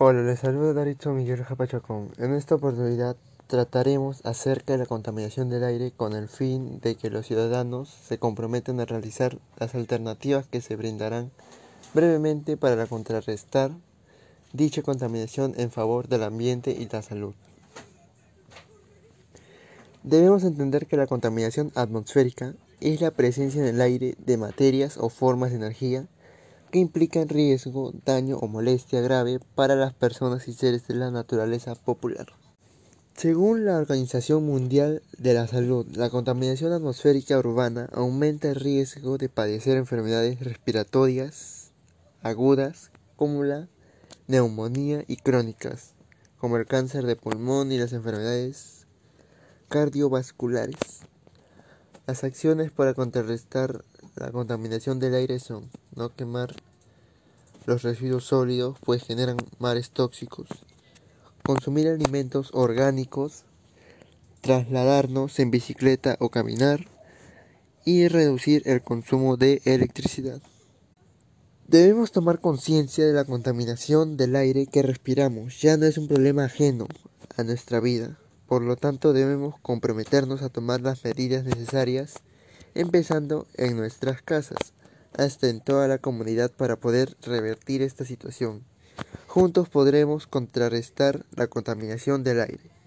Hola, les saluda Daritzo Miguel Japachacón. En esta oportunidad trataremos acerca de la contaminación del aire con el fin de que los ciudadanos se comprometan a realizar las alternativas que se brindarán brevemente para contrarrestar dicha contaminación en favor del ambiente y la salud. Debemos entender que la contaminación atmosférica es la presencia en el aire de materias o formas de energía que implican riesgo, daño o molestia grave para las personas y seres de la naturaleza popular. Según la Organización Mundial de la Salud, la contaminación atmosférica urbana aumenta el riesgo de padecer enfermedades respiratorias agudas como la neumonía y crónicas, como el cáncer de pulmón y las enfermedades cardiovasculares. Las acciones para contrarrestar la contaminación del aire son no quemar los residuos sólidos, pues generan mares tóxicos, consumir alimentos orgánicos, trasladarnos en bicicleta o caminar y reducir el consumo de electricidad. Debemos tomar conciencia de la contaminación del aire que respiramos, ya no es un problema ajeno a nuestra vida, por lo tanto debemos comprometernos a tomar las medidas necesarias empezando en nuestras casas, hasta en toda la comunidad para poder revertir esta situación. Juntos podremos contrarrestar la contaminación del aire.